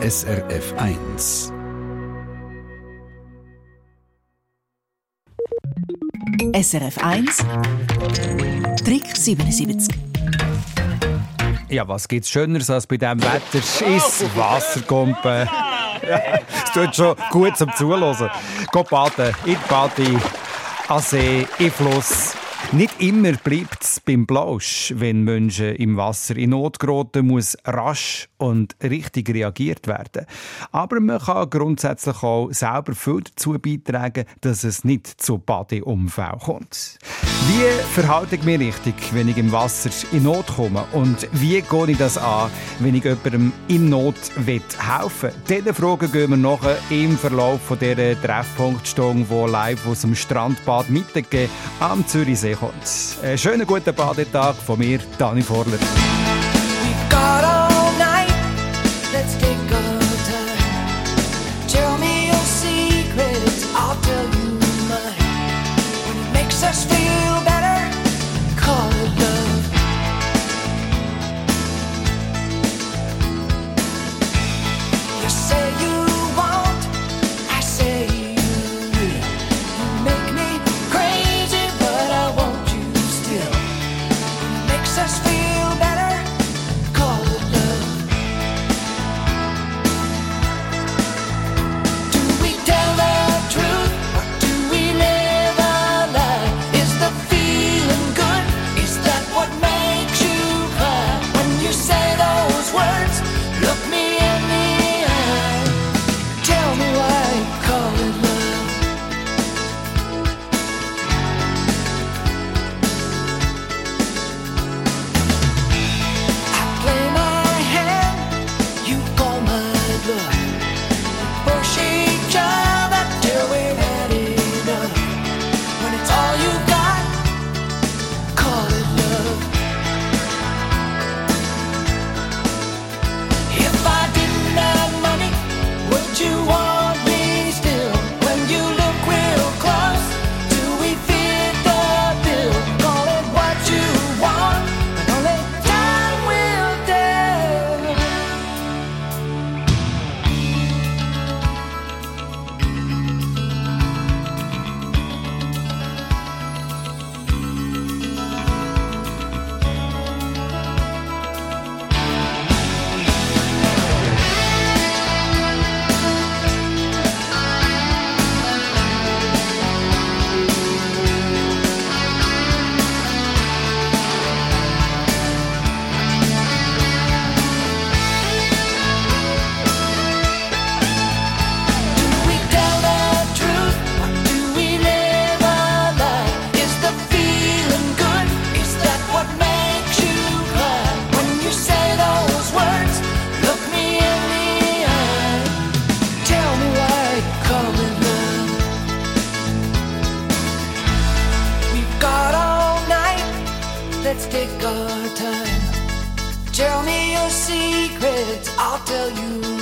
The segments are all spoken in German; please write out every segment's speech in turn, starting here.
SRF 1. SRF 1 Trick 77 Ja, was gibt's Schöneres als bei diesem Wetter? Ist Wasserkumpen. Es tut schon gut zum Zuhören. Geht baden, in die Bade, an See, in Fluss. Nicht immer bleibt es beim Blausch, wenn Menschen im Wasser in Not geraten, muss rasch und richtig reagiert werden. Aber man kann grundsätzlich auch selber viel dazu beitragen, dass es nicht zu Badeunfällen kommt. Wie verhalte ich mich richtig, wenn ich im Wasser in Not komme? Und wie gehe ich das an, wenn ich jemandem in Not helfen will? Diese Fragen gehen wir nachher im Verlauf dieser Treffpunktstunde, die live aus dem Strandbad Mittag am Zürichsee kommt. Einen schönen guten Badetag von mir, Dani Vorler.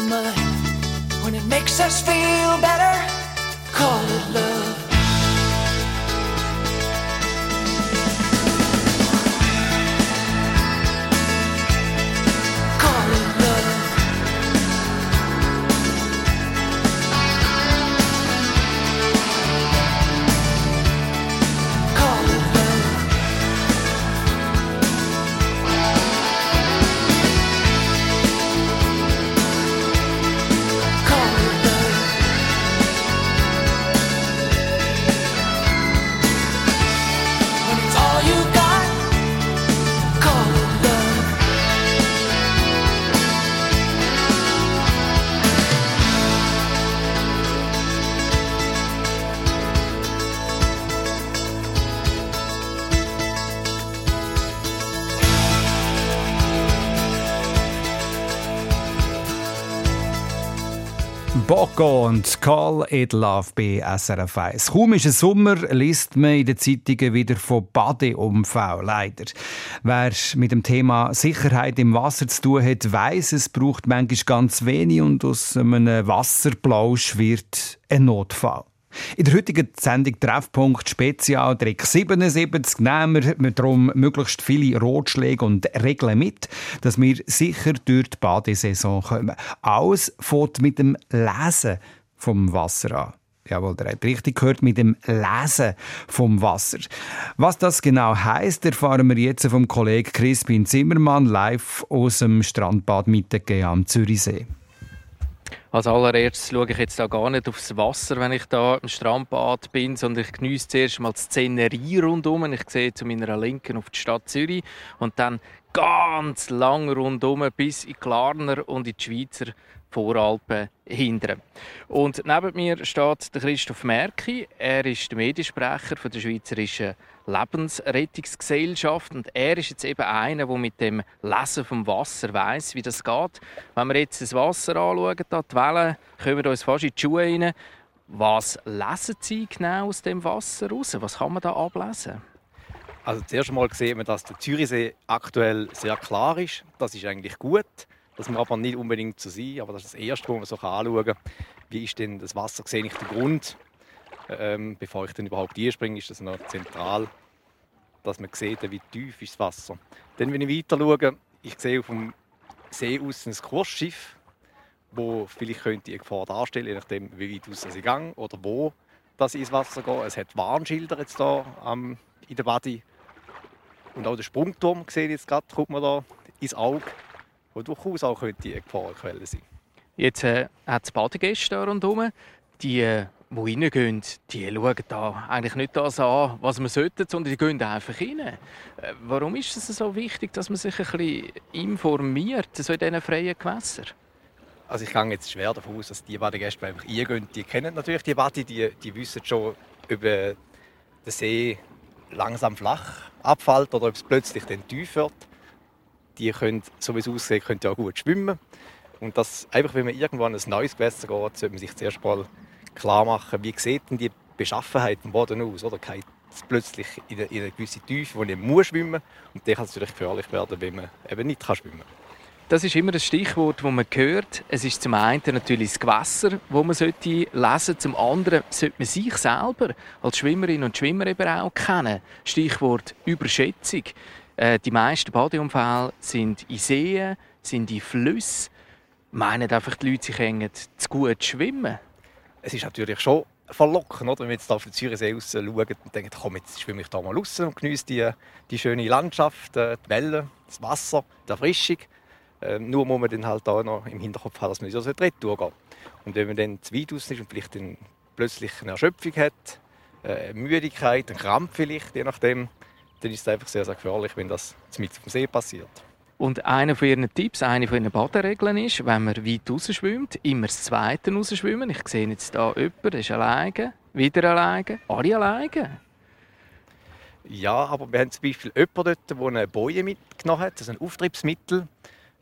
Mine. When it makes us feel better, call it love. Bocco und Call It Love bei SRF 1. Kaum ist es Sommer, liest man in den Zeitungen wieder von Badeunfällen, leider. Wer mit dem Thema Sicherheit im Wasser zu tun hat, weiss, es braucht manchmal ganz wenig und aus einem Wasserplausch wird ein Notfall. In der heutigen Sendung Treffpunkt Spezial Trick 77 nehmen wir darum möglichst viele Ratschläge und Regeln mit, dass wir sicher durch die Badesaison kommen. Alles fängt mit dem Lesen vom Wasser an. Jawohl, der hat richtig gehört mit dem Lesen vom Wasser. Was das genau heißt, erfahren wir jetzt vom Kollegen Crispin Zimmermann live aus dem Strandbad Mittelgehen am Zürichsee. Als allererstes schaue ich jetzt da gar nicht aufs Wasser, wenn ich da im Strandbad bin, sondern ich genieße zuerst mal die Szenerie rundum. Ich sehe zu meiner Linken auf die Stadt Zürich und dann ganz lang rundum bis in Klarner und in die Schweizer Voralpen hindern. Und neben mir steht Christoph Merki. Er ist der Mediensprecher der Schweizerischen Lebensrettungsgesellschaft und er ist jetzt eben einer, der mit dem Lesen vom Wasser weiß, wie das geht. Wenn wir jetzt das Wasser anschauen, die Wellen kommen uns fast in die Schuhe rein. Was lesen Sie genau aus dem Wasser raus? Was kann man da ablesen? Also zuerst einmal sehen wir, dass der Zürichsee aktuell sehr klar ist. Das ist eigentlich gut. Das muss aber nicht unbedingt so sein, aber das ist das Erste, was man so anschauen kann. Wie ist denn das Wasser, sehe ich den Grund? Ähm, bevor ich dann überhaupt einspringe, ist das noch zentral, dass man sieht, wie tief ist das Wasser. Dann, wenn ich weiter schaue, ich sehe auf dem See aus ein Kursschiff, wo vielleicht könnte eine Gefahr darstellen, je nachdem, wie weit aus ich gehe oder wo das ins Wasser geht. Es hat Warnschilder jetzt da ähm, in der Body. Und auch der Sprungturm sehe ich jetzt gerade, kommt mir da ins Auge die durchaus auch könnte eine Gefahrenquelle sein Jetzt äh, hat es Badegäste rundherum. Die, äh, die reingehen, die schauen da eigentlich nicht das an, was man sollte, sondern die gehen einfach rein. Äh, warum ist es so wichtig, dass man sich ein bisschen informiert, so in diesen freien Gewässern? Also ich gehe jetzt schwer davon aus, dass die Badegäste, die einfach reingehen, die kennen natürlich die Bade, die, die wissen schon, ob der See langsam flach abfällt oder ob es plötzlich dann tief wird die können, so wie es aussieht, können ja gut schwimmen. Und das, einfach wenn man irgendwann ein neues Gewässer geht, sollte man sich zuerst mal klar machen, wie sieht denn die Beschaffenheit am Boden aus? Oder geht es plötzlich in eine, in eine gewisse Tiefe, wo man muss schwimmen muss. Und dann kann es natürlich gefährlich werden, wenn man eben nicht kann schwimmen kann. Das ist immer das Stichwort, das man hört. Es ist zum einen natürlich das Gewässer, das man sollte lesen. Zum anderen sollte man sich selber als Schwimmerin und Schwimmer eben auch kennen. Stichwort Überschätzung. Äh, die meisten Badeunfälle sind in Seen, sind in Flüssen. Meinen einfach die Leute, sie können zu gut schwimmen? Es ist natürlich schon verlockend, oder? wenn wir jetzt auf den Zürichsee raus schauen und denken, komm, jetzt schwimme ich da mal raus und genieße die, die schöne Landschaft, äh, die Wellen, das Wasser, die Erfrischung. Ähm, nur muss man dann halt auch noch im Hinterkopf haben, dass man so eine Retour geht. Und wenn man dann zu weit raus ist und vielleicht dann plötzlich eine Erschöpfung hat, äh, Müdigkeit, einen Krampf vielleicht, je nachdem, dann ist es einfach sehr, sehr gefährlich, wenn das mit dem See passiert. Und einer von Ihren Tipps, eine von Ihren Baderegeln ist, wenn man weit rausschwimmt, immer das Zweite rausschwimmen. Ich sehe jetzt hier jemanden, der ist alleine, wieder alleine, alle alleine. Ja, aber wir haben zum Beispiel jemanden dort, der eine Boje mitgenommen hat, das ist ein Auftriebsmittel,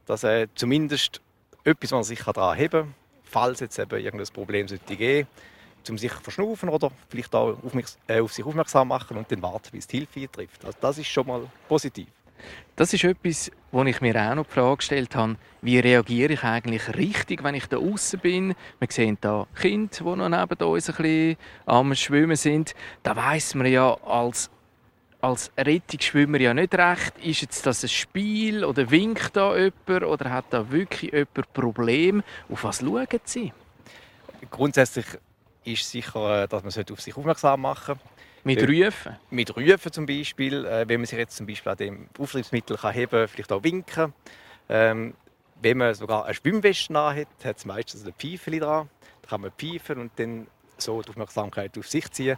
das äh, zumindest etwas, was man sich daran heben kann, falls jetzt eben irgendein Problem sollte geben um sich verschnaufen oder vielleicht auch auf, mich, äh, auf sich aufmerksam machen und dann warten, bis die Hilfe eintrifft. Also das ist schon mal positiv. Das ist etwas, wo ich mir auch noch die Frage gestellt habe, wie reagiere ich eigentlich richtig, wenn ich da außen bin? Wir sehen da Kinder, die noch neben uns ein bisschen am Schwimmen sind. Da weiß man ja als als Rettungsschwimmer ja nicht recht, ist jetzt das ein Spiel oder winkt da jemand oder hat da wirklich jemand Problem? Auf was schauen Sie? Grundsätzlich ist sicher, äh, dass man auf sich aufmerksam machen sollte. Mit Rufen? Mit Rufen zum Beispiel. Äh, wenn man sich jetzt zum Beispiel an dem Auftriebsmittel kann heben kann, vielleicht auch winken. Ähm, wenn man sogar eine Schwimmweste hat, hat es meistens ein Pfeifchen dran. Da kann man pfeifen und dann so die Aufmerksamkeit auf sich ziehen,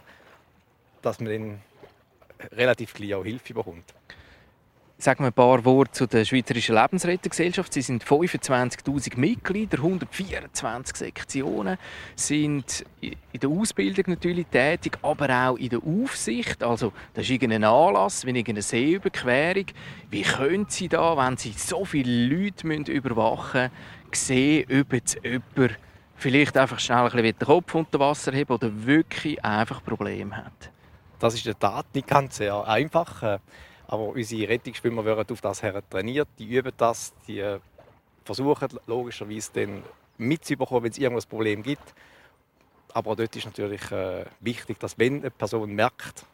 dass man dann relativ gleich auch Hilfe bekommt. Sagen wir ein paar Worte zu der Schweizerischen Lebensrettergesellschaft. Sie sind 25.000 Mitglieder, 124 Sektionen, sind in der Ausbildung natürlich tätig, aber auch in der Aufsicht. Also, das ist irgendein Anlass, wie eine Seeüberquerung. Wie können Sie da, wenn Sie so viele Leute überwachen müssen, sehen, ob jetzt jemand vielleicht einfach schnell ein bisschen den Kopf unter Wasser hebt oder wirklich einfach Probleme hat? Das ist in der Tat nicht ganz einfach. Aber unsere Rettungsschwimmer werden auf das her trainiert, die üben das, die versuchen logischerweise dann mitzubekommen, wenn es irgendein Problem gibt. Aber dort ist natürlich äh, wichtig, dass wenn eine Person merkt,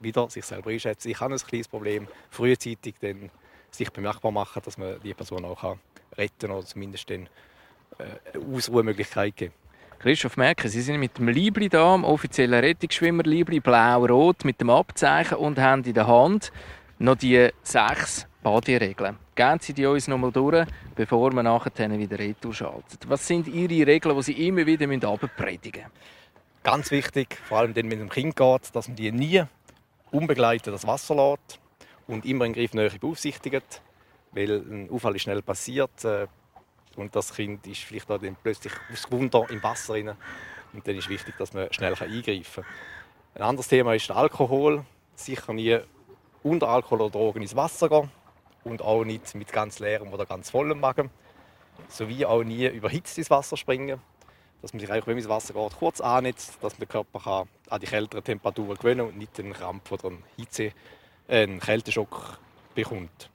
wieder sich selber einschätzt, ich habe ein kleines Problem, frühzeitig dann sich bemerkbar machen, dass man die Person auch kann retten oder zumindest dann äh, eine Ausruhemöglichkeit geben. Christoph Merkel, Sie sind mit dem Liebli da, dem offiziellen Rettungsschwimmer-Liebli, blau-rot, mit dem Abzeichen und haben in der Hand noch die sechs Baderegeln. Gehen Sie die uns noch mal durch, bevor wir nachher wieder retour schalten. Was sind Ihre Regeln, die Sie immer wieder predigen müssen? Ganz wichtig, vor allem wenn es um Kind geht, dass man die nie unbegleitet das Wasser lässt und immer in Griffnähe beaufsichtigt, weil ein Unfall ist schnell passiert äh, und das Kind ist vielleicht dann plötzlich aus Wunder im Wasser rein. und dann ist wichtig, dass man schnell eingreifen kann. Ein anderes Thema ist der Alkohol. Sicher nie unter Alkohol oder Drogen ins Wasser gehen und auch nicht mit ganz leerem oder ganz vollem Magen. Sowie auch nie überhitzt ins Wasser springen. Dass man sich eigentlich, wenn man ins Wasser geht, kurz annetzt, dass man den Körper kann an die kälteren Temperaturen gewöhnen und nicht einen Krampf oder einen, Hitze, äh, einen Kälteschock bekommt.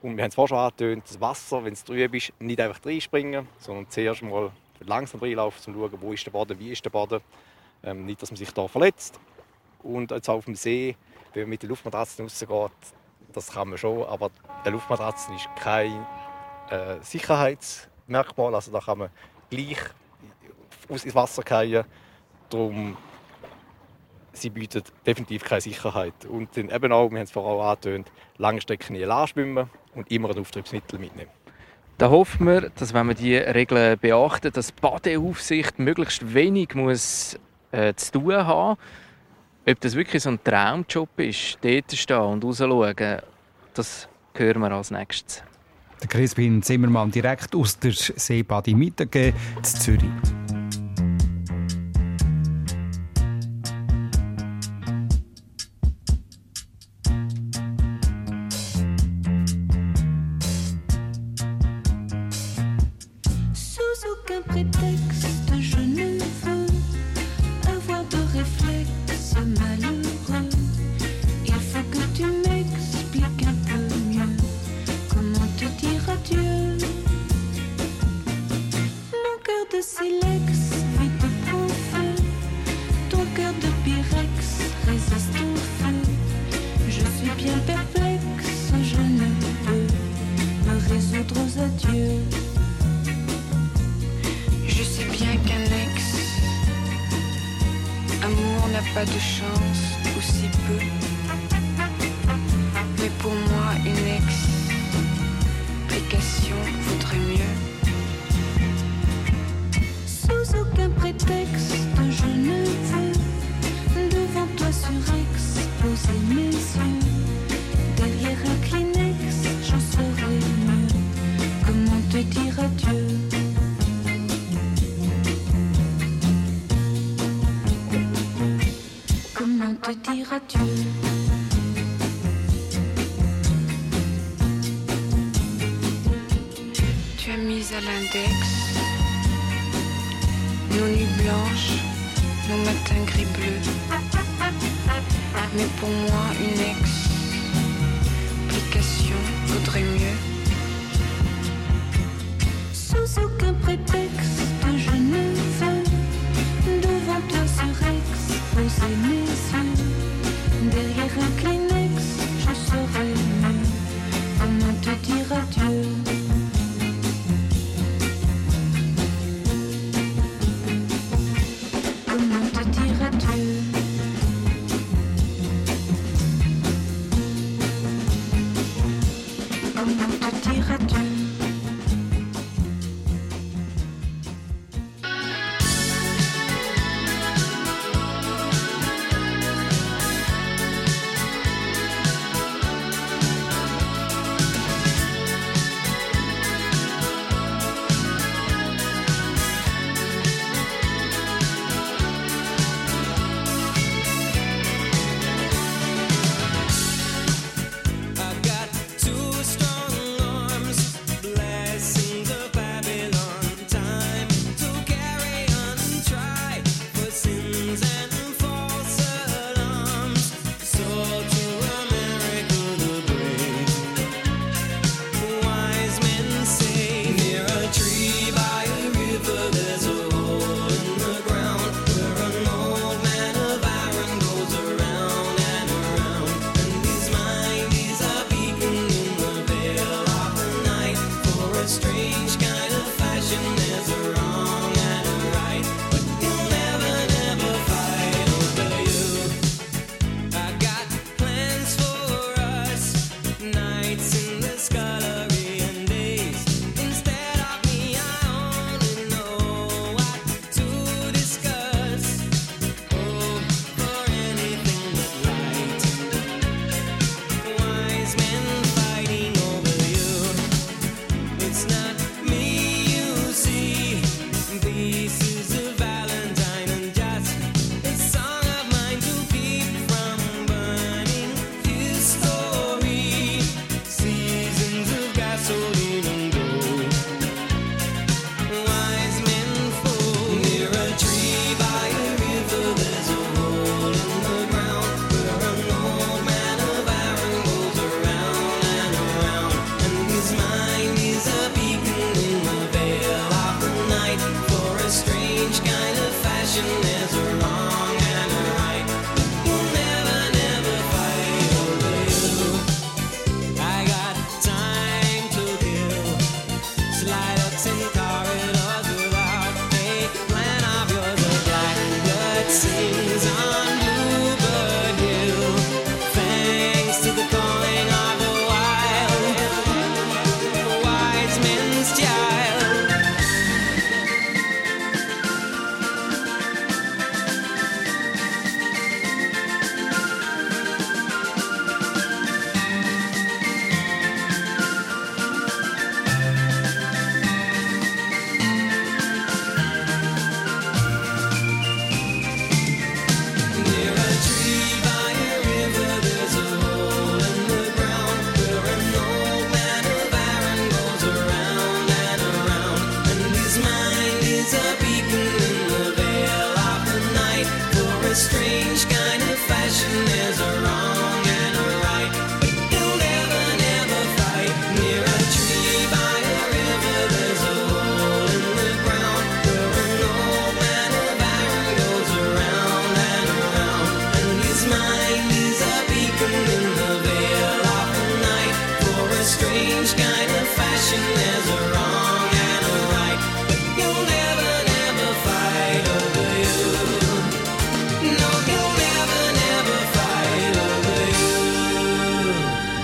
Und wir haben es vorhin schon angetönt, das Wasser, wenn es trüb ist, nicht einfach reinspringen, sondern zuerst mal langsam reinlaufen, um zu schauen, wo ist der Boden, wie ist der Boden. Ähm, nicht, dass man sich da verletzt. Und jetzt auf dem See, wenn man mit der Luftmatratze rausgeht, das kann man schon, aber eine Luftmatratze ist kein äh, Sicherheitsmerkmal. Also da kann man gleich ins Wasser fallen. Darum sie bietet definitiv keine Sicherheit. Und dann eben auch, wir haben es vorher auch angetönt, lange Strecken nie schwimmen und immer ein Auftriebsmittel mitnehmen. Da hoffen wir, dass wenn wir die Regeln beachten, dass Badeaufsicht möglichst wenig muss, äh, zu tun haben Ob das wirklich so ein Traumjob ist, dort stehen und rausschauen, das hören wir als nächstes. Der Crispin Zimmermann direkt aus der Seebadi Mittag in Zürich.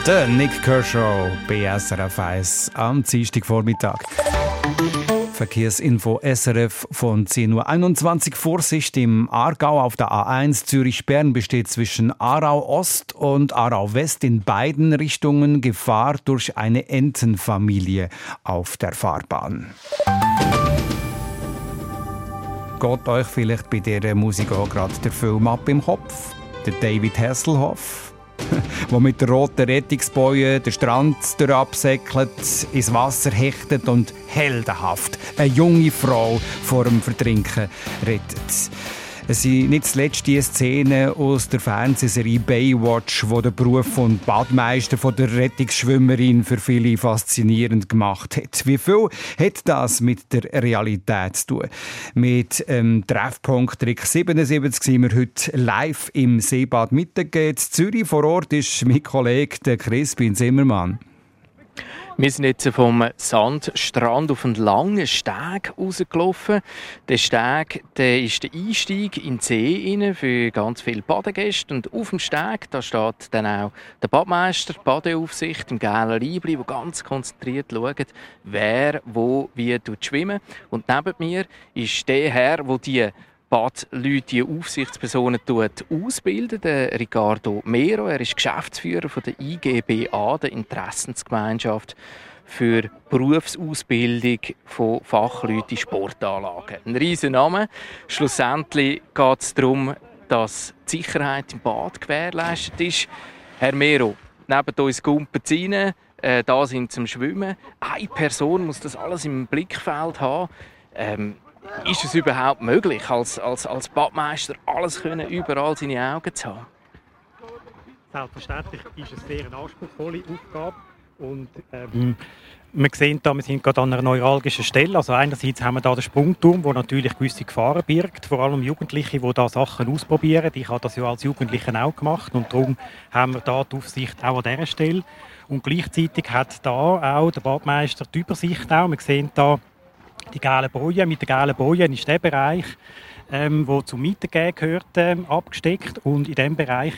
Der Nick Kershaw bei SRF 1 am Dienstagvormittag. Verkehrsinfo SRF von 10.21 Uhr. Vorsicht im Aargau auf der A1 Zürich-Bern besteht zwischen Aarau Ost und Aarau West in beiden Richtungen Gefahr durch eine Entenfamilie auf der Fahrbahn. Geht euch vielleicht bei dieser Musik auch gerade der Film ab im Kopf? Der David Hasselhoff? wo mit der roten Rettungsboje den Strand absäckelt, ins Wasser hechtet und heldenhaft eine junge Frau vor dem Vertrinken rettet. Es sind nicht zuletzt die Szenen aus der Fernsehserie Baywatch, wo der Beruf von Badmeister von der Rettungsschwimmerin für viele faszinierend gemacht hat. Wie viel hat das mit der Realität zu tun? Mit ähm, Treffpunkt Trick 77 sind wir heute live im Seebad Mittag Zürich. Vor Ort ist mein Kollege der Crispin Zimmermann. Wir sind jetzt vom Sandstrand auf einen langen Steg rausgelaufen. Der Steg der ist der Einstieg in den See für ganz viele Badegäste. Und auf dem Steg da steht dann auch der Badmeister, die Badeaufsicht im gelben Leibli, der ganz konzentriert schaut, wer wo wie schwimmen Und neben mir ist der Herr, der die Badleute, die Aufsichtspersonen ausbilden. Der Ricardo Mero, er ist Geschäftsführer von der IGBA, der Interessensgemeinschaft für Berufsausbildung von Fachleuten in Sportanlagen. Ein riesen Name. Schlussendlich geht es darum, dass die Sicherheit im Bad gewährleistet ist. Herr Mero, neben uns Gumpen rein, äh, da sind zum Schwimmen. Eine Person muss das alles im Blickfeld haben. Ähm, ist es überhaupt möglich, als, als, als Badmeister alles können, überall seine Augen zu haben? Selbstverständlich ist es sehr eine anspruchsvolle Aufgabe. Und, ähm, wir sehen da, wir sind gerade an einer neuralgischen Stelle. Also einerseits haben wir da den Sprungturm, der natürlich gewisse Gefahren birgt, vor allem Jugendliche, die da Sachen ausprobieren. Ich habe das ja als Jugendliche auch gemacht und darum haben wir da die Aufsicht auch an dieser Stelle. Und gleichzeitig hat da auch der Badmeister die Übersicht auch. Wir sehen da die gelben Bojen. Mit den gelben Bojen ist der Bereich, ähm, wo zum Mietengehen gehört, ähm, abgesteckt und in diesem Bereich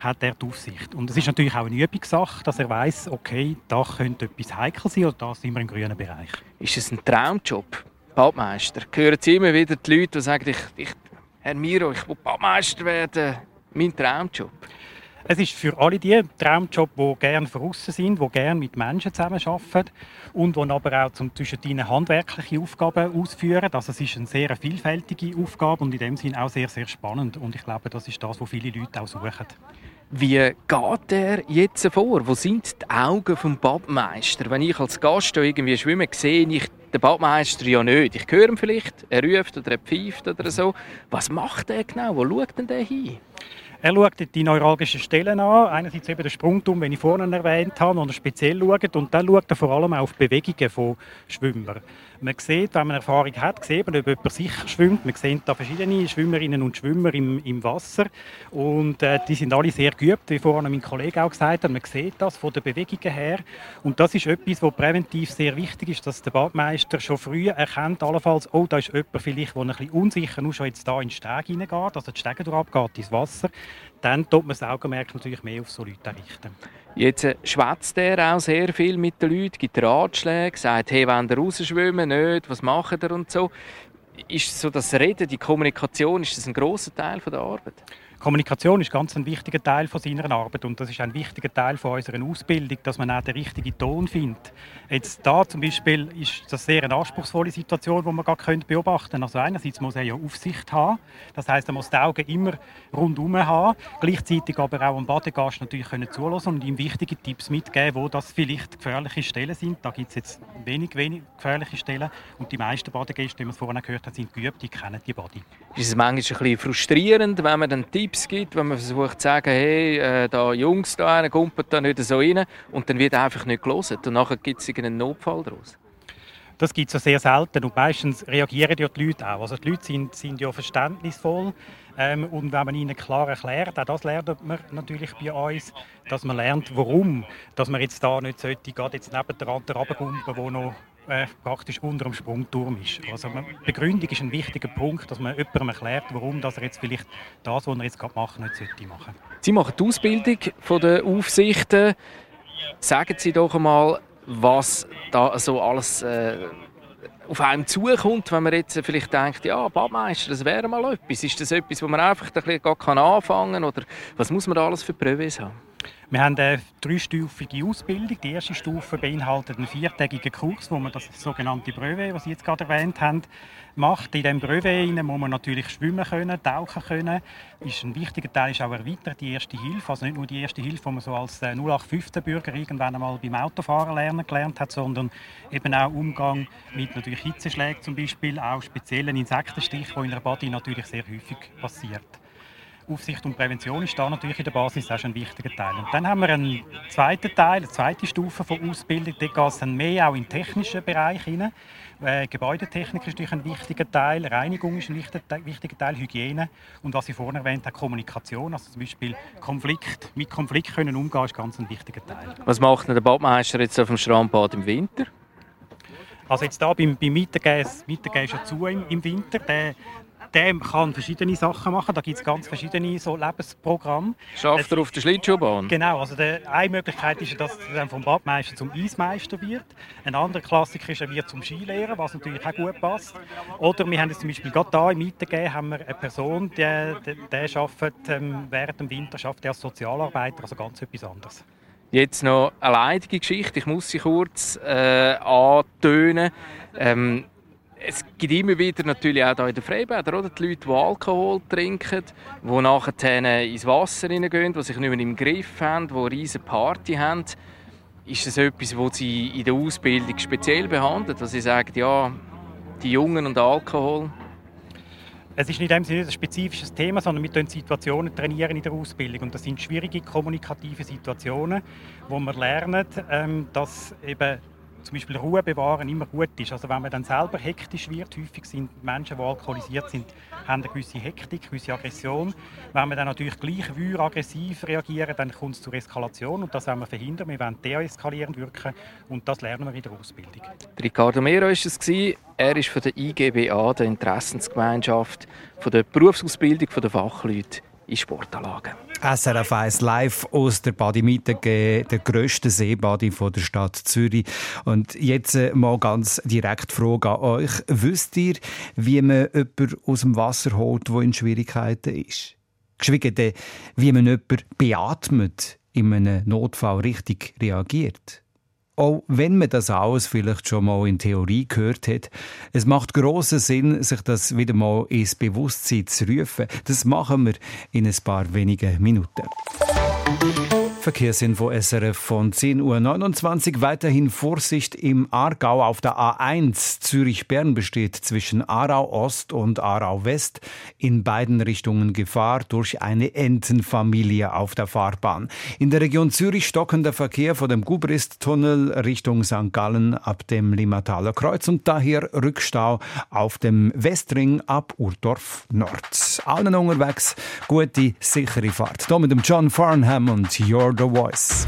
hat er die Aufsicht. Und es ist natürlich auch eine Übungssache, dass er weiß, okay, da könnte etwas heikel sein oder da sind wir im grünen Bereich. Ist es ein Traumjob, Badmeister? Hören Sie immer wieder die Leute, die sagen, ich, ich, Herr Miro, ich will Badmeister werden, mein Traumjob? Es ist für alle die Traumjob, die gerne draussen sind, die gerne mit Menschen zusammenarbeiten und die aber auch zum Zwischendrin handwerkliche Aufgaben ausführen. Also es ist eine sehr vielfältige Aufgabe und in dem Sinn auch sehr, sehr spannend. Und ich glaube, das ist das, was viele Leute auch suchen. Wie geht er jetzt vor? Wo sind die Augen vom Badmeister? Wenn ich als Gast irgendwie schwimme, sehe ich den Badmeister ja nicht. Ich höre ihn vielleicht, er ruft oder er pfeift oder so. Was macht er genau? Wo schaut denn der hin? Er schaut die neuralgischen Stellen an. Einerseits eben den Sprungturm, den ich vorhin erwähnt habe, und er speziell schaut. Und dann schaut er vor allem auf Bewegungen von Schwimmern. Man sieht, wenn man Erfahrung hat, sieht man, ob jemand sicher schwimmt. Man sieht da verschiedene Schwimmerinnen und Schwimmer im, im Wasser. Und äh, die sind alle sehr geübt, wie vorhin mein Kollege auch gesagt hat. Man sieht das von den Bewegungen her. Und das ist etwas, was präventiv sehr wichtig ist, dass der Badmeister schon früh erkennt, allenfalls, oh, da ist jemand vielleicht, der ein bisschen unsicher nur schon jetzt da in den Steg hineingeht, also die Stege durchgeht ins Wasser. Dann tut man das Augenmerk natürlich mehr auf so Leute richten. Jetzt äh, schwätzt er auch sehr viel mit den Leuten, gibt Ratschläge, sagt, hey, wenn ihr rausschwimmen, nicht, was macht ihr und so. Ist so das Reden, die Kommunikation, ist das ein grosser Teil von der Arbeit? Kommunikation ist ganz ein wichtiger Teil von seiner Arbeit und das ist ein wichtiger Teil von unserer Ausbildung, dass man auch den richtigen Ton findet. Jetzt da zum Beispiel ist das sehr eine anspruchsvolle Situation, die man gerade beobachten könnte. Also einerseits muss er ja Aufsicht haben, das heißt, er muss die Augen immer rundum haben, gleichzeitig aber auch am Badegast natürlich können zulassen und ihm wichtige Tipps mitgeben, wo das vielleicht gefährliche Stellen sind. Da gibt es jetzt wenig, wenig gefährliche Stellen und die meisten Badegäste, die wir vorhin gehört haben, sind geübt, die kennen die Body. Ist es manchmal ein bisschen frustrierend, wenn man dann Tipps gibt, wenn man versucht zu sagen, hey, äh, da Jungs da rein, kumpelt da nicht so rein und dann wird einfach nicht gelesen und nachher gibt es einen Notfall daraus? Das gibt es ja sehr selten und meistens reagieren ja die Leute auch. Also die Leute sind, sind ja verständnisvoll ähm, und wenn man ihnen klar erklärt, auch das lernt man natürlich bei uns, dass man lernt, warum, dass man jetzt da nicht sollte, gerade jetzt neben der anderen runtergumpen, wo noch äh, praktisch unter dem Sprungturm ist. Also man, Begründung ist ein wichtiger Punkt, dass man jemandem erklärt, warum dass er jetzt vielleicht das, was er jetzt gerade macht, nicht sollte machen. Sie machen die Ausbildung von der Aufsichten. Sagen Sie doch einmal, was da so alles äh, auf einem zukommt, wenn man jetzt vielleicht denkt, ja, Badmeister, das wäre mal etwas. Ist das etwas, wo man einfach ein bisschen anfangen kann? Oder was muss man da alles für Prüfungen haben? Wir haben eine dreistufige Ausbildung. Die erste Stufe beinhaltet einen viertägigen Kurs, wo man das sogenannte Brevet, was Sie jetzt gerade erwähnt haben, macht. In diesem Brevet muss man natürlich schwimmen können, tauchen können. Ist ein wichtiger Teil ist auch erweitert die erste Hilfe. Also nicht nur die erste Hilfe, die man so als 0815-Bürger irgendwann einmal beim Autofahren lernen gelernt hat, sondern eben auch Umgang mit natürlich Hitzeschlägen zum Beispiel, auch speziellen Insektenstich, die in der Body natürlich sehr häufig passiert. Aufsicht und Prävention ist da natürlich in der Basis auch schon ein wichtiger Teil. Und dann haben wir einen zweiten Teil, eine zweite Stufe von Ausbildung. Dort geht es dann mehr auch in den technischen Bereich hinein. Äh, Gebäudetechnik ist natürlich ein wichtiger Teil, Reinigung ist ein wichtiger, Teil, Hygiene und was ich vorhin erwähnt habe, Kommunikation, also zum Beispiel Konflikt, mit Konflikt können umgehen, ist ganz ein wichtiger Teil. Was macht denn der Badmeister jetzt auf dem Strandbad im Winter? Also jetzt da beim, beim Mittagessen, Mittagessen zu im, im Winter, der, der kann verschiedene Sachen machen. Da gibt es ganz verschiedene so Lebensprogramme. Schafft er auf der Schlittschuhbahn? Genau, also der, eine Möglichkeit ist, dass er dann vom Badmeister zum Eismeister wird. Ein anderer Klassiker ist, er wird zum Skilehrer, was natürlich auch gut passt. Oder wir haben jetzt zum Beispiel gerade hier im Mieten haben wir eine Person, die, die, der arbeitet, ähm, während dem Winter schafft er als Sozialarbeiter, also ganz etwas anderes. Jetzt noch eine leidige Geschichte. Ich muss sie kurz äh, antönen. Ähm, es gibt immer wieder natürlich auch hier in den Freibädern oder, die Leute, die Alkohol trinken, die nachher ins Wasser hineingehen, die sich nicht mehr im Griff haben, die eine riesige Party haben. Ist das etwas, was Sie in der Ausbildung speziell behandeln? Dass Sie sagen, ja, die Jungen und Alkohol? Es ist nicht in dem Sinne ein spezifisches Thema, sondern wir trainieren Situationen trainieren in der Ausbildung. Und das sind schwierige kommunikative Situationen, wo wir lernen, ähm, dass eben zum Beispiel Ruhe bewahren immer gut ist. Also wenn man dann selber hektisch wird, häufig sind Menschen, die alkoholisiert sind, haben eine gewisse Hektik, eine gewisse Aggression. Wenn wir dann natürlich gleich wühr aggressiv reagieren, dann kommt es zur Eskalation und das wollen wir verhindern. Wir wollen deeskalierend wirken und das lernen wir in der Ausbildung. Ricardo Mero war es. Er ist von der IGBA, der Interessensgemeinschaft, von der Berufsausbildung der Fachleute in Sportanlagen. SRF 1 live aus der Badimite, der grössten Seebadi der Stadt Zürich. Und jetzt äh, mal ganz direkt die Frage an euch. Wisst ihr, wie man jemanden aus dem Wasser holt, der in Schwierigkeiten ist? Geschweige denn, wie man jemanden beatmet, in einem Notfall richtig reagiert? Auch wenn man das alles vielleicht schon mal in Theorie gehört hat, es macht grossen Sinn, sich das wieder mal ins Bewusstsein zu rufen. Das machen wir in ein paar wenigen Minuten. Verkehrsinfo SRF von 10.29 Uhr. Weiterhin Vorsicht im Aargau auf der A1. Zürich-Bern besteht zwischen Aarau Ost und Aarau West in beiden Richtungen Gefahr durch eine Entenfamilie auf der Fahrbahn. In der Region Zürich stockender Verkehr vor dem Gubrist-Tunnel Richtung St. Gallen ab dem Limmataler Kreuz und daher Rückstau auf dem Westring ab Urdorf Nord. Allen unterwegs gute, sichere Fahrt. Hier mit dem John Farnham und You're the Voice.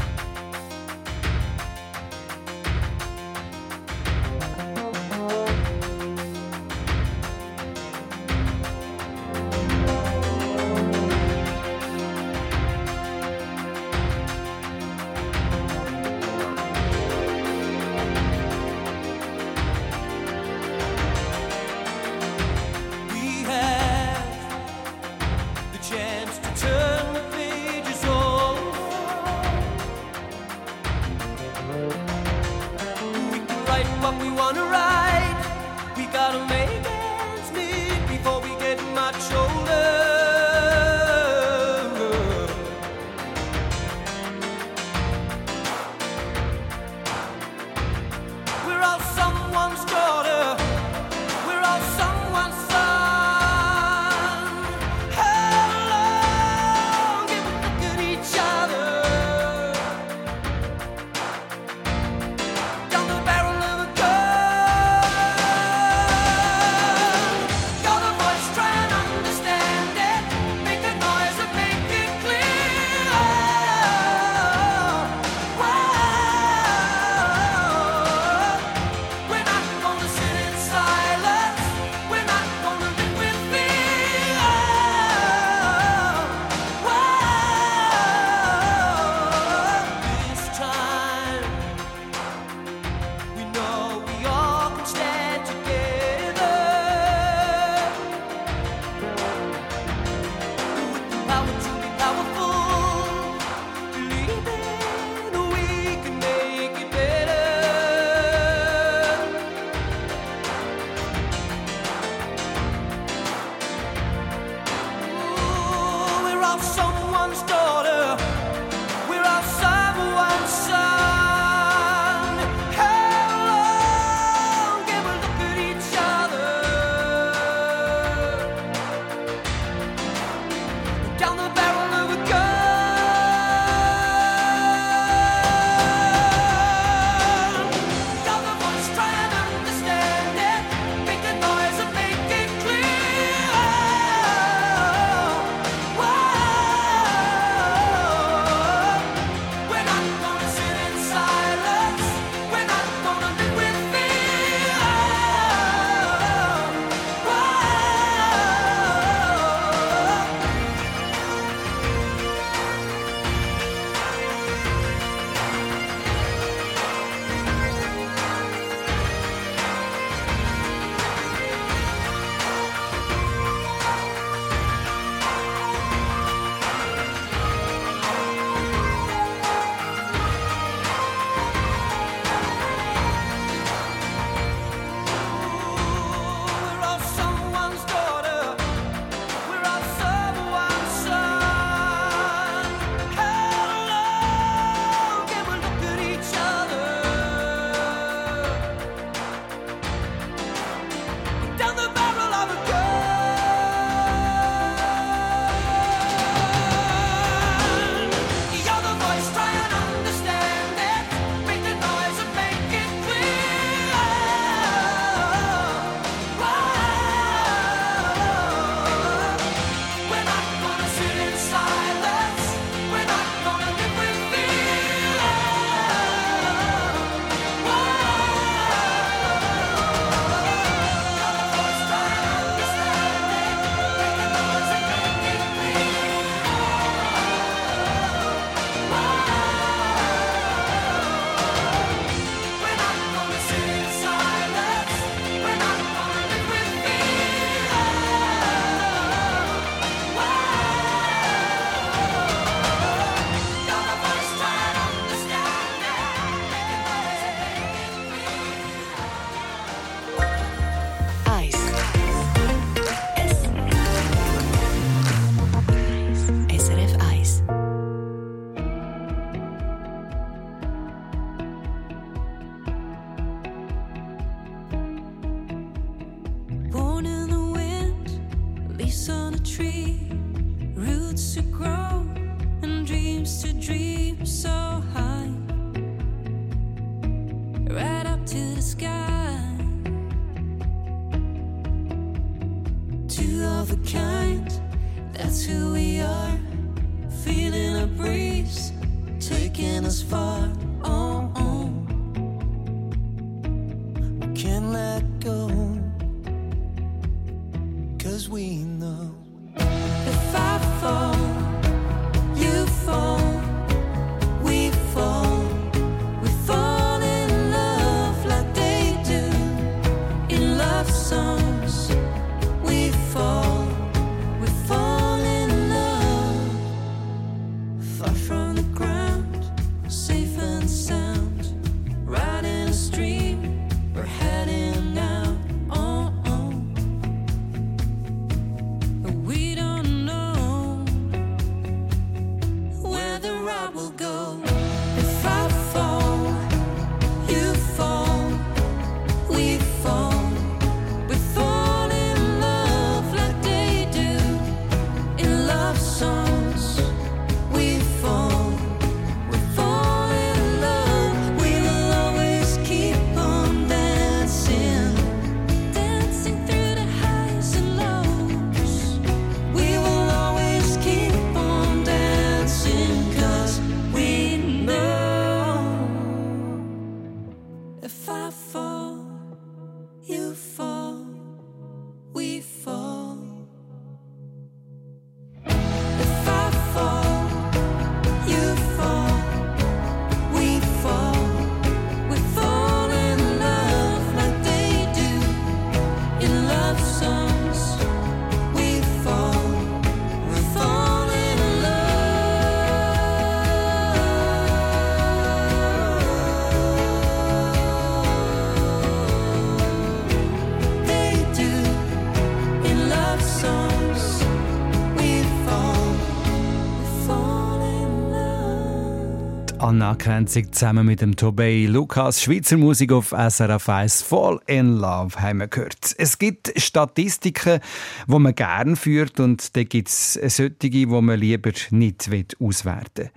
Krenzig zusammen mit dem Tobey Lukas. Schweizer Musik auf SRF 1 Fall in Love haben wir gehört. Es gibt Statistiken, die man gerne führt und dann gibt es solche, die man lieber nicht auswerten will.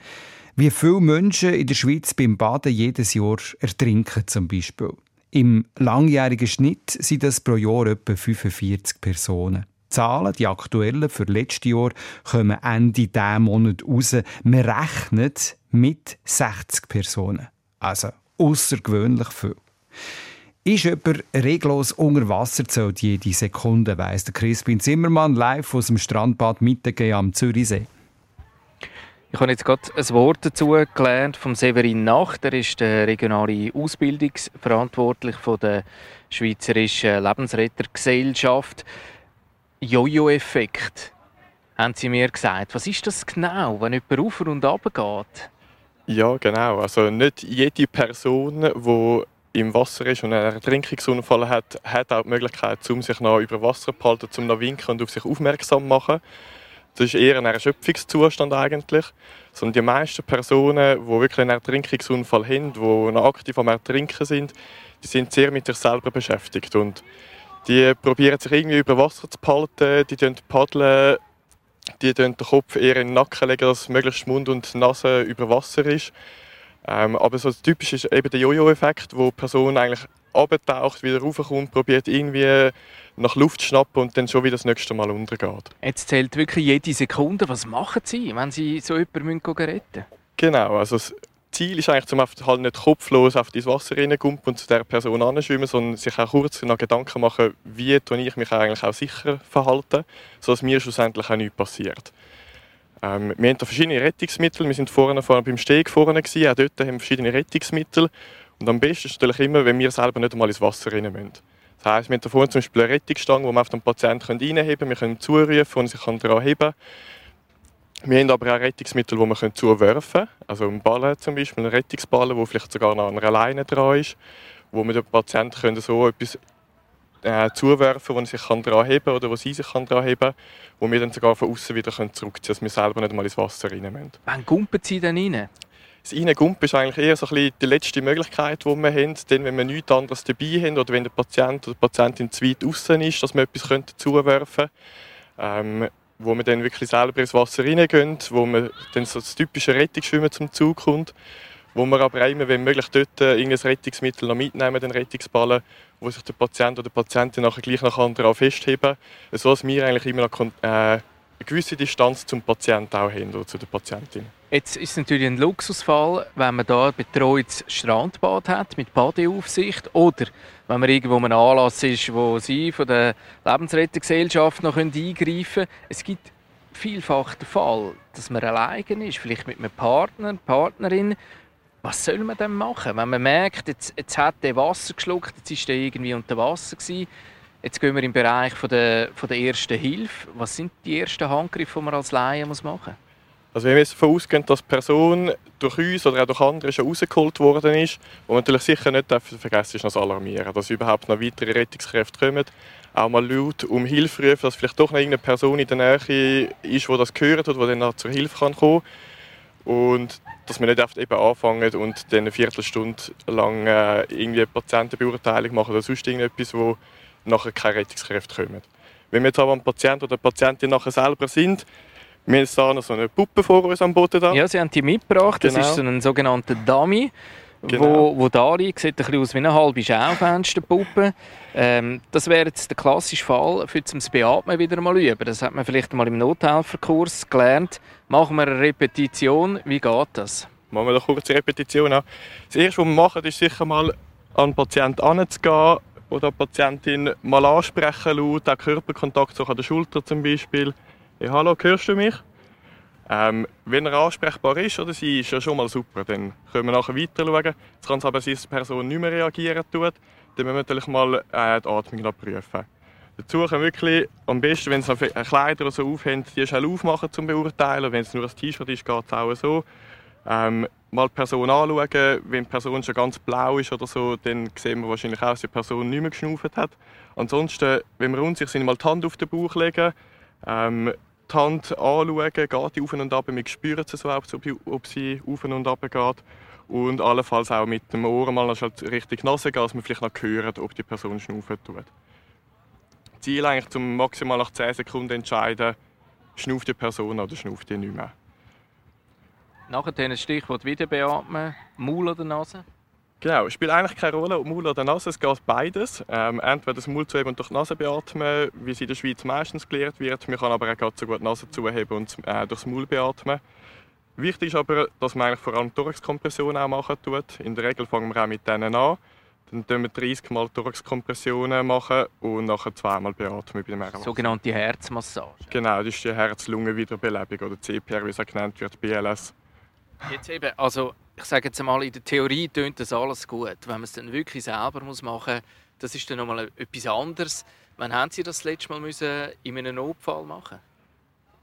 Wie viele Menschen in der Schweiz beim Baden jedes Jahr ertrinken zum Beispiel. Im langjährigen Schnitt sind das pro Jahr etwa 45 Personen. Die Zahlen, die aktuellen für letztes Jahr, kommen Ende diesen Monat raus. Man rechnet mit 60 Personen. Also außergewöhnlich viel. Ist jemand reglos unter Wasser zählt jede Sekunde, weiss der Crispin Zimmermann live aus dem Strandbad Mittegehen am Zürichsee. Ich habe jetzt gerade ein Wort dazu gelernt vom Severin Nacht. Er ist der regionale Ausbildungsverantwortlich von der Schweizerischen Lebensrettergesellschaft. Jojo-Effekt, haben Sie mir gesagt. Was ist das genau, wenn jemand rauf und runter geht? Ja, genau. Also nicht jede Person, die im Wasser ist und einen Ertrinkungsunfall hat, hat auch die Möglichkeit, um sich noch über Wasser zu halten, um noch winken und auf sich aufmerksam zu machen. Das ist eher ein Erschöpfungszustand eigentlich. Sondern die meisten Personen, die wirklich einen Ertrinkungsunfall haben, die noch aktiv am Ertrinken sind, die sind sehr mit sich selber beschäftigt. Und die probieren sich irgendwie über Wasser zu behalten, die paddeln, die den Kopf eher in den Nacken legen, dass möglichst Mund und Nase über Wasser ist. Ähm, aber so das Typische ist eben der Jojo-Effekt, wo die Person eigentlich abtaucht, wieder raufkommt, probiert irgendwie nach Luft zu schnappen und dann schon wieder das nächste Mal untergeht. Jetzt zählt wirklich jede Sekunde. Was machen Sie, wenn Sie so jemanden retten müssen? Genau, also Ziel ist eigentlich, einfach halt nicht kopflos auf das Wasser reinkommen und zu der Person anschwimmen, sondern sich auch kurz noch Gedanken machen, wie tue ich mich eigentlich auch sicher verhalten, sodass mir schlussendlich auch nichts passiert. Ähm, wir haben da verschiedene Rettungsmittel. Wir sind vorne, vorne beim Steg vorne gewesen. Auch dort haben wir verschiedene Rettungsmittel. Und am besten ist natürlich immer, wenn wir selber nicht einmal ins Wasser rein müssen. Das heisst, wir haben da vorne zum Beispiel eine Rettungsstange, wo wir auf den Patienten reinheben können. Wir können zurufen und sich daran heben. Wir haben aber auch Rettungsmittel, die wir zuwerfen können. Also einen Ballen zum Beispiel, einen Rettungsballen, der vielleicht sogar noch an einer Leine dran ist, wo wir den Patienten so etwas äh, zuwerfen wo er sich daran heben kann oder wo sie sich daran heben kann, wo wir dann sogar von außen wieder zurückziehen können, dass wir selber nicht mal ins Wasser rein müssen. Wann gumpen Sie denn rein? Das Reingumpen ist eigentlich eher so ein bisschen die letzte Möglichkeit, die wir haben, denn wenn wir nichts anderes dabei haben oder wenn der Patient oder die Patientin zu weit außen ist, dass wir etwas zuwerfen können. Ähm, wo man dann wirklich selber ins Wasser reingehen, wo man dann so das typische Rettungsschwimmen zum Zug kommt, wo man aber immer, wenn möglich, dort äh, irgendein Rettungsmittel noch mitnehmen, den Rettungsballen, wo sich der Patient oder die Patientin nachher gleich nachher daran festheben, so dass wir eigentlich immer noch äh, eine gewisse Distanz zum Patienten auch haben oder zu der Patientin. Jetzt ist es natürlich ein Luxusfall, wenn man da ein betreutes Strandbad hat mit Badeaufsicht oder wenn man irgendwo an einem Anlass ist, wo Sie von der Lebensrettungsgesellschaft noch eingreifen können. Es gibt vielfach den Fall, dass man alleine ist, vielleicht mit einem Partner, Partnerin. Was soll man denn machen, wenn man merkt, jetzt, jetzt hat der Wasser geschluckt, jetzt ist er irgendwie unter Wasser gewesen. Jetzt gehen wir im Bereich von der, von der ersten Hilfe. Was sind die ersten Handgriffe, die man als Laie machen muss? Also wenn wir jetzt davon ausgehen, dass die Person durch uns oder auch durch andere schon rausgeholt worden ist, man natürlich sicher nicht vergessen ist, noch zu alarmieren, dass überhaupt noch weitere Rettungskräfte kommen, auch mal laut um Hilfe rufen, dass vielleicht doch noch irgendeine Person in der Nähe ist, die das gehört hat, die dann auch zur Hilfe kann kommen und dass man nicht eben anfangen und dann eine Viertelstunde lang äh, irgendwie Patientenbeurteilung machen oder sonst irgendetwas, wo nachher keine Rettungskräfte kommen. Wenn wir jetzt aber am Patient oder Patientin nachher selber sind, wir da noch so eine Puppe vor uns am Boden. Da. Ja, Sie haben die mitgebracht. Das Genau. ist so ein sogenannter Dummy, Genau. wo, wo da liegt. Sieht ein bisschen aus wie eine halbe Schaufensterpuppe. Ähm, das wäre jetzt der klassische Fall für zum Beatmen wieder mal üben. Das hat man vielleicht mal im Nothelferkurs gelernt. Machen wir eine Repetition. Wie geht das? Machen wir eine kurze Repetition an. Das Erste, was wir machen, ist sicher mal an den Patienten heranzugehen oder die Patientin mal ansprechen, laut, auch Körperkontakt, so an der Schulter zum Beispiel. Hey, hallo, hörst du mich? Ähm, wenn er ansprechbar ist oder sie, ist ja schon mal super. Dann können wir nachher weiter schauen. Jetzt kann es aber sein, dass die Person nicht mehr reagieren tut. Dann müssen wir natürlich mal äh, die Atmung noch prüfen. Dazu können wir wirklich am besten, wenn sie noch Kleider oder so aufhängen, die schnell aufmachen zum Beurteilen. Wenn es nur ein T-Shirt ist, geht es auch so. Ähm, mal die Person anschauen. Wenn die Person schon ganz blau ist oder so, dann sehen wir wahrscheinlich auch, dass die Person nicht mehr geschnauft hat. Ansonsten, wenn wir unsicher sind, mal die Hand auf den Bauch legen. Ähm, die Hand anschauen, geht die auf und ab. Wir spüren sie so, ob sie- auf und ab geht. Und allenfalls auch mit dem Ohr mal richtig Nase gehen, dass wir vielleicht noch hören, ob die Person schnaufen tut. Ziel eigentlich, zum maximal nach 10 Sekunden entscheiden, schnauft die Person oder schnauft die nicht mehr. Nachher ein Stichwort wieder beatmen. Maul oder Nase? Genau, es spielt eigentlich keine Rolle, ob Maul oder Nase, es geht beides. Ähm, entweder das Maul zuheben und durch die Nase beatmen, wie es in der Schweiz meistens gelehrt wird. Man kann aber auch gerade so gut die Nase zuheben und äh, durchs Maul beatmen. Wichtig ist aber, dass man eigentlich vor allem Thoraxkompressionen auch machen tut. In der Regel fangen wir auch mit denen an. Dann tun wir 30 Mal Thoraxkompressionen machen und nachher zweimal beatmen bei dem Erwachsenen. Sogenannte Herzmassage. Genau, das ist die Herz-Lungen-Wiederbelebung oder CPR, wie es auch genannt wird, BLS. Jetzt eben, also ich sage jetzt mal, in der Theorie tönt das alles gut. Wenn man es dann wirklich selber muss machen muss, das ist dann nochmal etwas anderes. Wann haben Sie das, das letzte Mal müssen in einem Notfall machen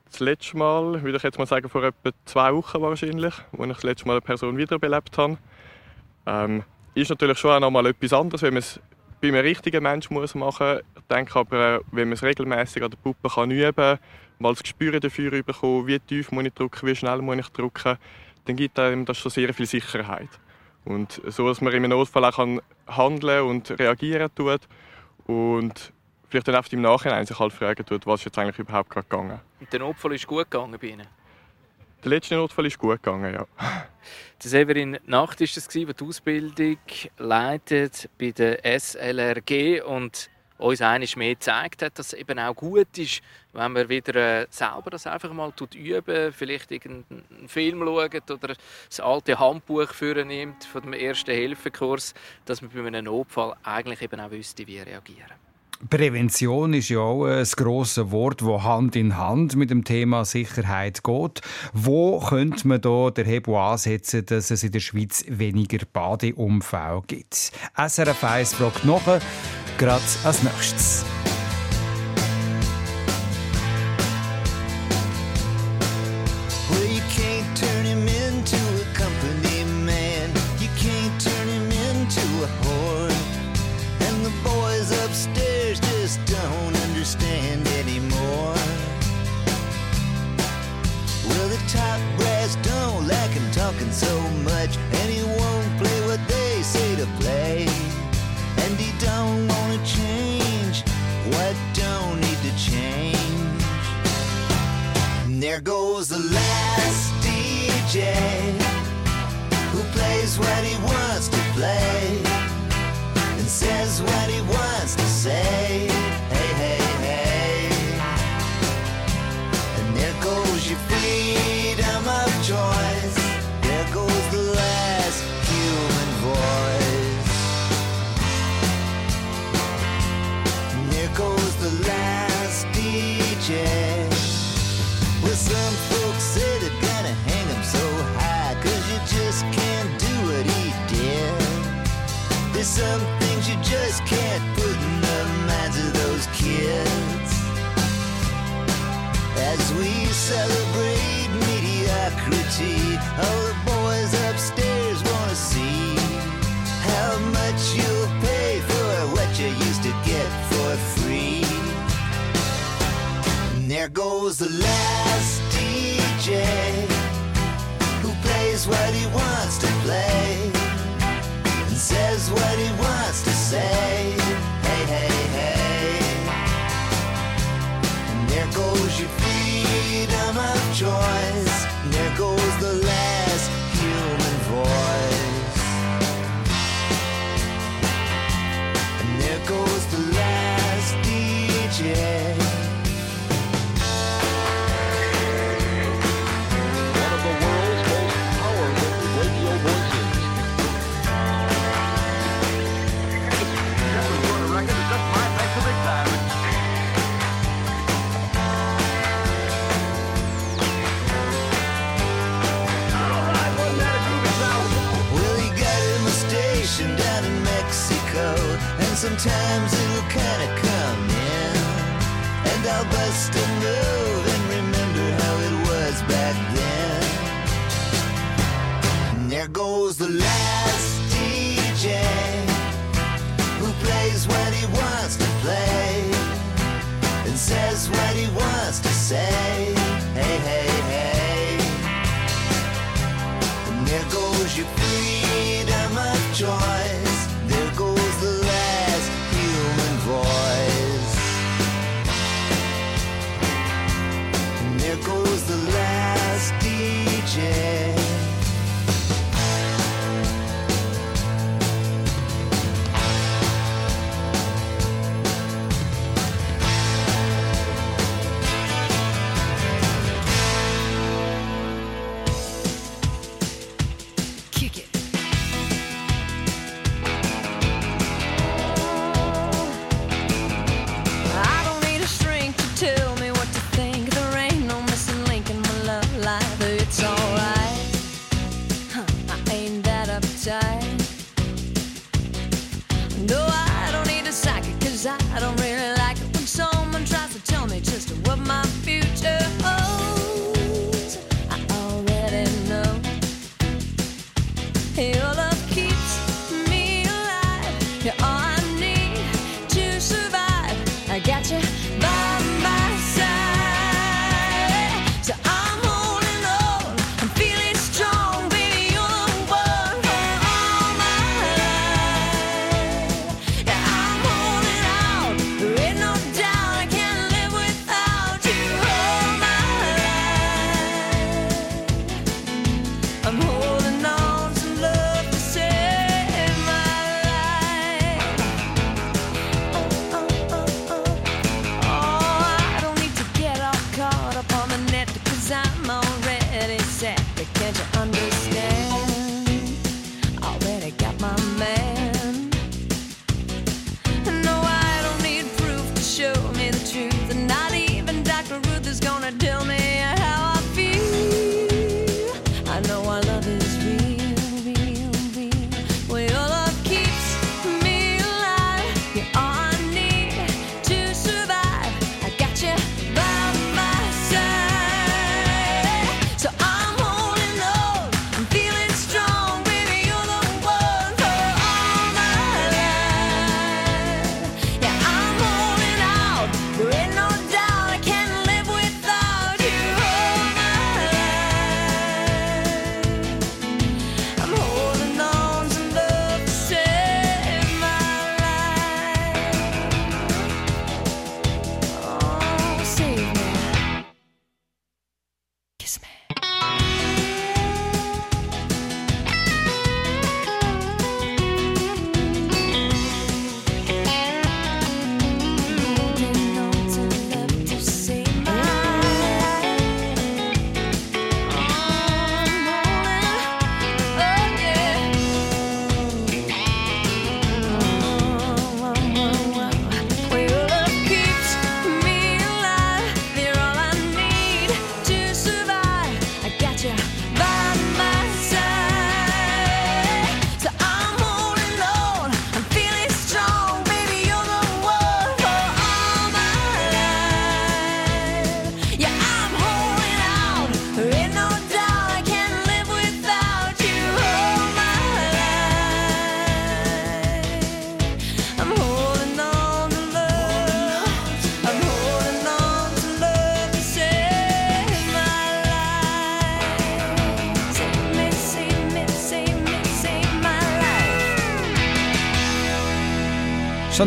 Das letzte Mal, würde ich jetzt mal sagen, vor etwa zwei Wochen wahrscheinlich, wo ich das letzte Mal eine Person wiederbelebt habe. Ähm, ist natürlich schon auch noch mal etwas anderes, wenn man es bei einem richtigen Menschen muss machen muss. Ich denke aber, äh, wenn man es regelmäßig an der Puppe kann üben mal das Gespür dafür bekommen, wie tief muss ich drücken, wie schnell muss ich drücken, dann gibt einem das schon sehr viel Sicherheit. Und so, dass man im Notfall auch kann handeln und reagieren tut und vielleicht dann oft im Nachhinein sich halt fragen tut, was ist jetzt eigentlich überhaupt gerade gegangen. Und der Notfall ist gut gegangen bei Ihnen? Der letzte Notfall ist gut gegangen, ja. Der Severin Nacht war es, der die Ausbildung leitet bei der SLRG und uns eines mehr gezeigt hat, dass es eben auch gut ist, wenn man wieder äh, selber das einfach mal tut üben, vielleicht irgendeinen Film schaut oder das alte Handbuch nimmt von dem ersten Hilfekurs, dass man bei einem Notfall eigentlich eben auch wüsste, wie reagieren. Prävention ist ja auch ein grosses Wort, das Hand in Hand mit dem Thema Sicherheit geht. Wo könnte man da den Hebel ansetzen, dass es in der Schweiz weniger Badeunfälle gibt? SRF 1 fragt nach, gerade als nächstes. Well, you There goes the last DJ who plays what he wants to play and says what he wants to say. some things you just can't put in the minds of those kids. As we celebrate mediocrity, all the boys upstairs wanna see how much you'll pay for what you used to get for free. And there goes the last DJ who plays what he wants to play what he wants to say. Hey, hey, hey. And there goes your freedom of choice.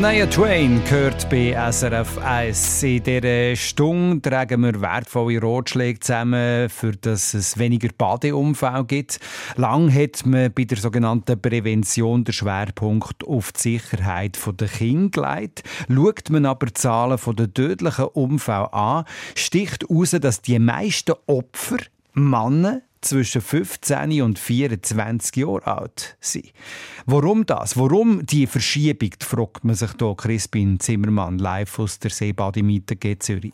Shania Twain gehört bei SRF 1. In dieser Stunde tragen wir wertvolle Ratschläge zusammen, für dass es weniger Badeunfälle gibt. Lang hat man bei der sogenannten Prävention den Schwerpunkt auf die Sicherheit der Kinder gelegt. Schaut man aber die Zahlen der tödlichen Unfälle an, sticht heraus, dass die meisten Opfer Männer zwischen 15 und 24 Jahren alt sind. Warum das? Warum die Verschiebung, fragt man sich hier Crispin Zimmermann live aus der Seebademiete Zürich.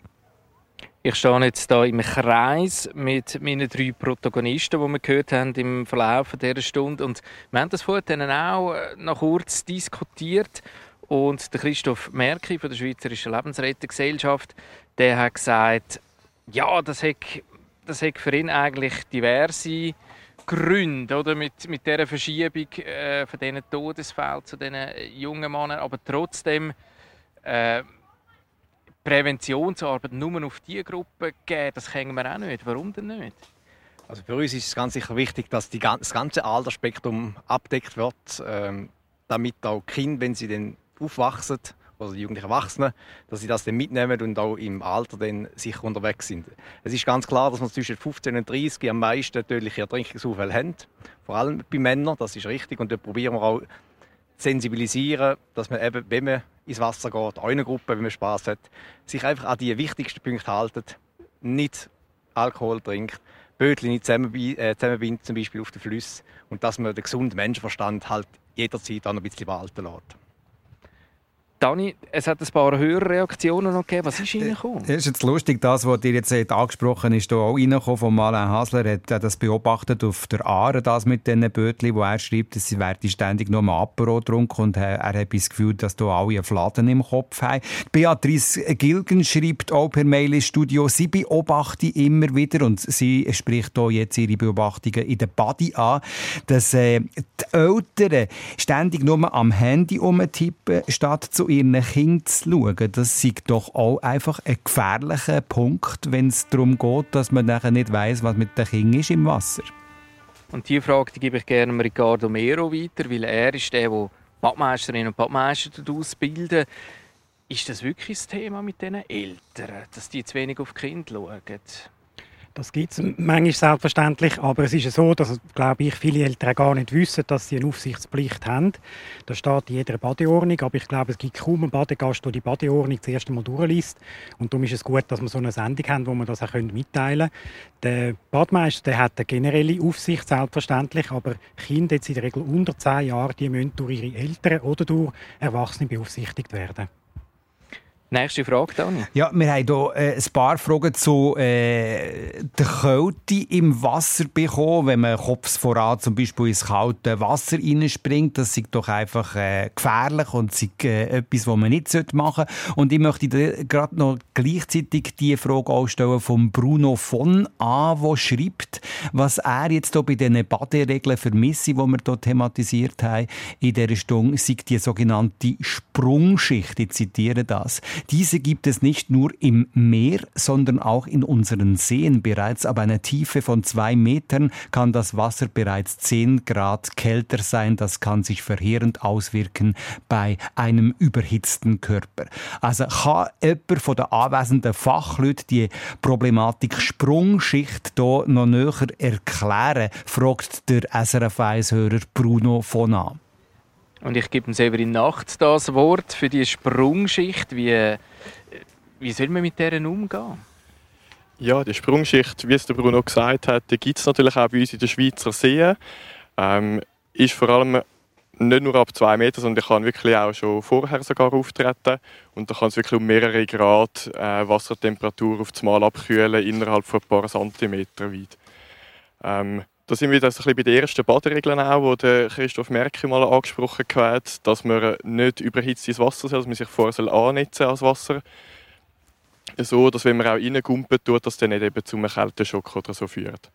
Ich stehe jetzt hier im Kreis mit meinen drei Protagonisten, die wir gehört haben im Verlauf dieser Stunde. Und wir haben das vorhin auch äh, noch kurz diskutiert. Und der Christoph Merki von der Schweizerischen Lebensrettergesellschaft, der hat gesagt, ja, das hat, das hat für ihn eigentlich diverse Gründe oder, mit, mit dieser Verschiebung äh, von diesen Todesfällen zu diesen jungen Männern. Aber trotzdem äh, Präventionsarbeit nur auf diese Gruppe geben, das können wir auch nicht. Warum denn nicht? Also für uns ist es ganz sicher wichtig, dass die, das ganze Altersspektrum abdeckt wird, ähm, damit auch Kinder, wenn sie dann aufwachsen, oder die jugendlichen Erwachsenen, dass sie das dann mitnehmen und auch im Alter dann sicher unterwegs sind. Es ist ganz klar, dass wir zwischen 15 und 30 am meisten tödliche Ertrinkungsunfälle haben, vor allem bei Männern, das ist richtig. Und dort probieren wir auch zu sensibilisieren, dass man eben, wenn man ins Wasser geht, einer Gruppe, wenn man Spaß hat, sich einfach an die wichtigsten Punkte haltet, nicht Alkohol trinkt, Bötchen nicht äh, zusammenbindet, zum Beispiel auf den Flüssen, und dass man den gesunden Menschenverstand halt jederzeit auch noch ein bisschen walten lässt. Dani, es hat ein paar Hörreaktionen noch gegeben. Was ist reingekommen? Das ist jetzt lustig, das, was dir jetzt angesprochen ist, hier auch reingekommen von Alain Hasler, hat äh, das beobachtet auf der Aare, das mit diesen Bötchen, wo er schreibt, dass sie werden ständig nur mal Apero getrunken und er, er hat das Gefühl, dass hier alle einen Fladen im Kopf haben. Beatrice Gilgen schreibt auch per Mail ins Studio, sie beobachte immer wieder und sie spricht hier jetzt ihre Beobachtungen in der Body an, dass äh, die Eltern ständig nur am Handy umtippen, statt zu ihren Kindern zu schauen. Das ist doch auch einfach ein gefährlicher Punkt, wenn es darum geht, dass man nachher nicht weiß, was mit den Kindern ist im Wasser. Und diese Frage die gebe ich gerne dem Riccardo Mero weiter, weil er ist der, der Badmeisterinnen und Badmeister ausbilden. Ist das wirklich das Thema mit diesen Eltern, dass die zu wenig auf die Kinder schauen? Das gibt es manchmal selbstverständlich, aber es ist so, dass glaube ich, viele Eltern gar nicht wissen, dass sie eine Aufsichtspflicht haben. Das steht in jeder Badeordnung, aber ich glaube, es gibt kaum einen Badegast, der die Badeordnung zuerst einmal durchliest. Und darum ist es gut, dass wir so eine Sendung haben, wo wir das auch mitteilen können. Der Badmeister der hat eine generelle Aufsicht, selbstverständlich, aber Kinder jetzt in der Regel unter 10 Jahren, die müssen durch ihre Eltern oder durch Erwachsene beaufsichtigt werden. Nächste Frage, Dani. Ja, wir haben hier äh, ein paar Fragen zu äh, der Kälte im Wasser bekommen. Wenn man Kopf voran zum Beispiel ins kalte Wasser reinspringt, das ist doch einfach äh, gefährlich und ist, äh, etwas, was man nicht machen sollte. Und ich möchte gerade noch gleichzeitig die Frage auch stellen von Bruno von A, der schreibt, was er jetzt hier bei diesen Baderegeln vermisse, die wir hier thematisiert haben in dieser Stunde, sei die sogenannte Sprungschicht. Ich zitiere das. Diese gibt es nicht nur im Meer, sondern auch in unseren Seen. Bereits ab einer Tiefe von zwei Metern kann das Wasser bereits 10 Grad kälter sein. Das kann sich verheerend auswirken bei einem überhitzten Körper. Also kann jemand von den anwesenden Fachleuten die Problematik Sprungschicht hier noch näher erklären, fragt der SRF 1-Hörer Bruno von A. Und ich gebe Severin Nacht das Wort für die Sprungschicht. Wie, wie soll man mit deren umgehen? Ja, die Sprungschicht, wie es der Bruno gesagt hat, gibt es natürlich auch bei uns in den Schweizer Seen. Ähm, ist vor allem nicht nur ab zwei Meter, sondern die kann wirklich auch schon vorher sogar auftreten. Und da kann es wirklich um mehrere Grad äh, Wassertemperatur auf das Mal abkühlen, innerhalb von ein paar Zentimeter weit. Ähm, da sind wir das bei den ersten Baderegeln auch, die der Christoph Merkel mal angesprochen hat, dass man nicht überhitzt ins Wasser soll, dass man sich vorher annetzen als Wasser. So, dass wenn man auch reingumpen tut, dass dann nicht eben zu einem Kälteschock oder so führt.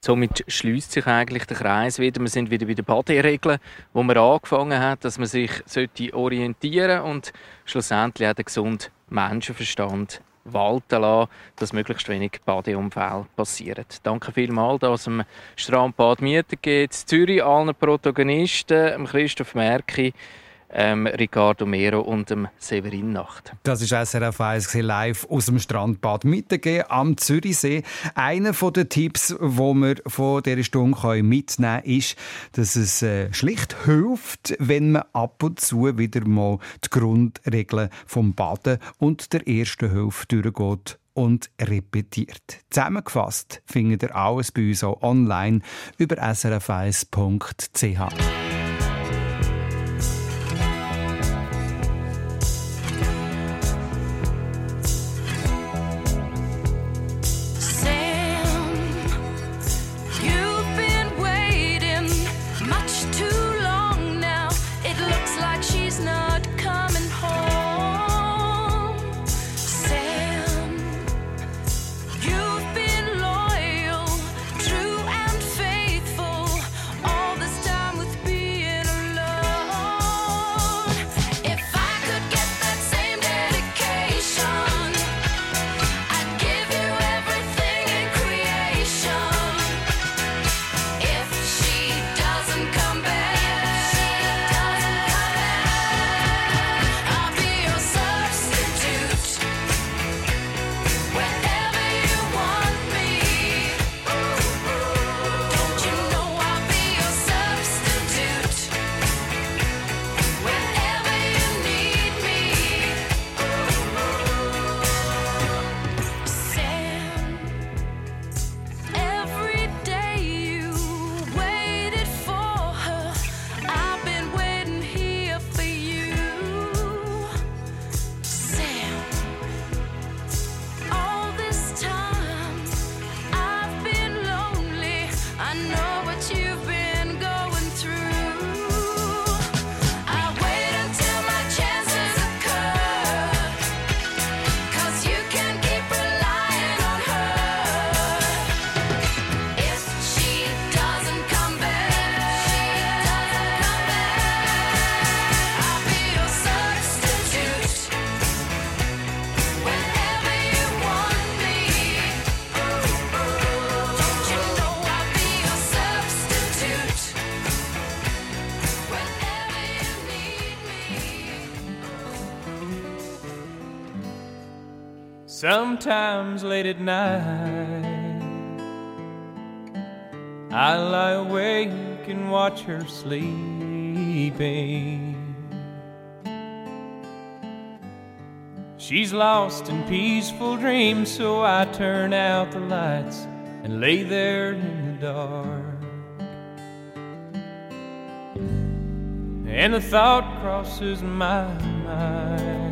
Somit schließt sich eigentlich der Kreis wieder. Wir sind wieder bei den Baderegeln, wo man angefangen hat, dass man sich sollte orientieren und schlussendlich auch den gesunden Menschenverstand walten lassen, dass möglichst wenig Badeunfälle passieren. Danke vielmals, dass am Strandbad Mieten geht. Zürich allen Protagonisten, dem Christoph Merki, ähm, Ricardo Mero und dem Severin Nacht. Das ist SRF 1 gewesen, live aus dem Strandbad Mittelgehen am Zürichsee. Einer der Tipps, wo wir von dieser Stunde mitnehmen können, ist, dass es äh, schlicht hilft, wenn man ab und zu wieder mal die Grundregeln vom Baden und der ersten Hilfe durchgeht und repetiert. Zusammengefasst findet ihr alles bei uns auch online über srf1.ch. Sometimes late at night, I lie awake and watch her sleeping. She's lost in peaceful dreams, so I turn out the lights and lay there in the dark. And the thought crosses my mind.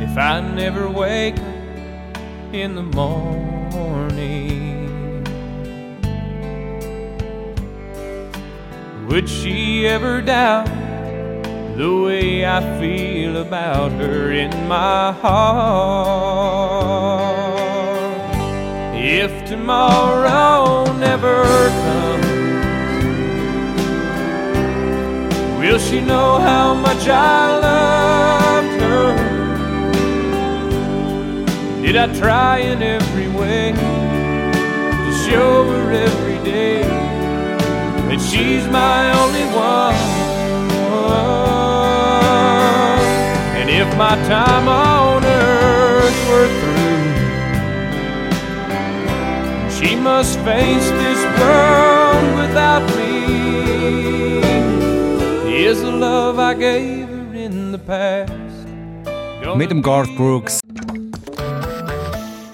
If I never wake up in the morning, would she ever doubt the way I feel about her in my heart? If tomorrow never comes, will she know how much I loved her? Did I try in every way to show her every day that she's my only one? And if my time on earth were through, she must face this world without me. Is the love I gave her in the past? Mit dem Garth Brooks.